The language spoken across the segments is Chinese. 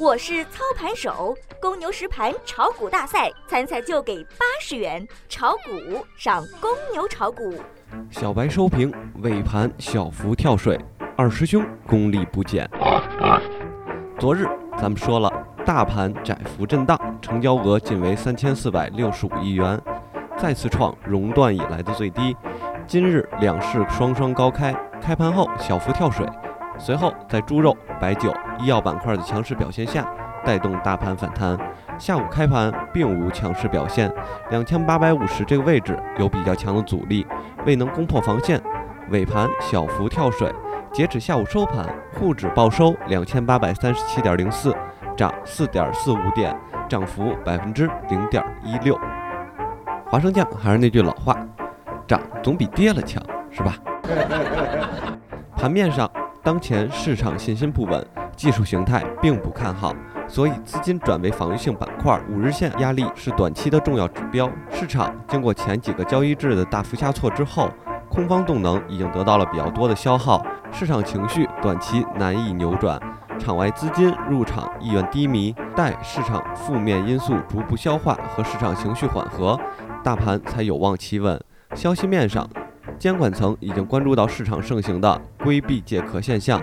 我是操盘手，公牛实盘炒股大赛参赛就给八十元，炒股上公牛炒股。小白收评尾盘小幅跳水，二师兄功力不减。昨日咱们说了，大盘窄幅震荡，成交额仅为三千四百六十五亿元，再次创熔断以来的最低。今日两市双双高开，开盘后小幅跳水。随后，在猪肉、白酒、医药板块的强势表现下，带动大盘反弹。下午开盘并无强势表现，两千八百五十这个位置有比较强的阻力，未能攻破防线。尾盘小幅跳水，截止下午收盘，沪指报收两千八百三十七点零四，涨四点四五点，涨幅百分之零点一六。华生酱还是那句老话，涨总比跌了强，是吧？盘面上。当前市场信心不稳，技术形态并不看好，所以资金转为防御性板块。五日线压力是短期的重要指标。市场经过前几个交易日的大幅下挫之后，空方动能已经得到了比较多的消耗，市场情绪短期难以扭转，场外资金入场意愿低迷。待市场负面因素逐步消化和市场情绪缓和，大盘才有望企稳。消息面上。监管层已经关注到市场盛行的规避借壳现象，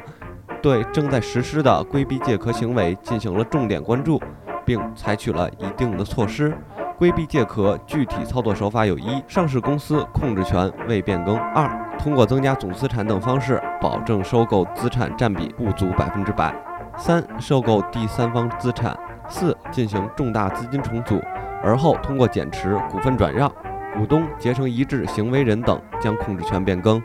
对正在实施的规避借壳行为进行了重点关注，并采取了一定的措施。规避借壳具体操作手法有：一、上市公司控制权未变更；二、通过增加总资产等方式保证收购资产占比不足百分之百；三、收购第三方资产；四、进行重大资金重组，而后通过减持、股份转让。股东结成一致行为人等将控制权变更。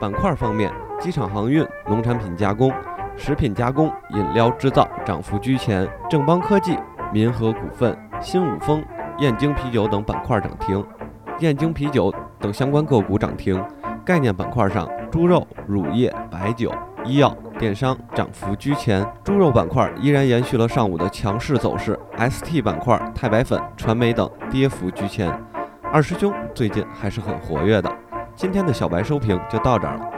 板块方面，机场航运、农产品加工、食品加工、饮料制造涨幅居前。正邦科技、民和股份、新五丰、燕京啤酒等板块涨停。燕京啤酒等相关个股涨停。概念板块上，猪肉、乳业、白酒、医药、电商涨幅居前。猪肉板块依然延续了上午的强势走势。ST 板块、太白粉、传媒等跌幅居前。二师兄最近还是很活跃的，今天的小白收评就到这儿了。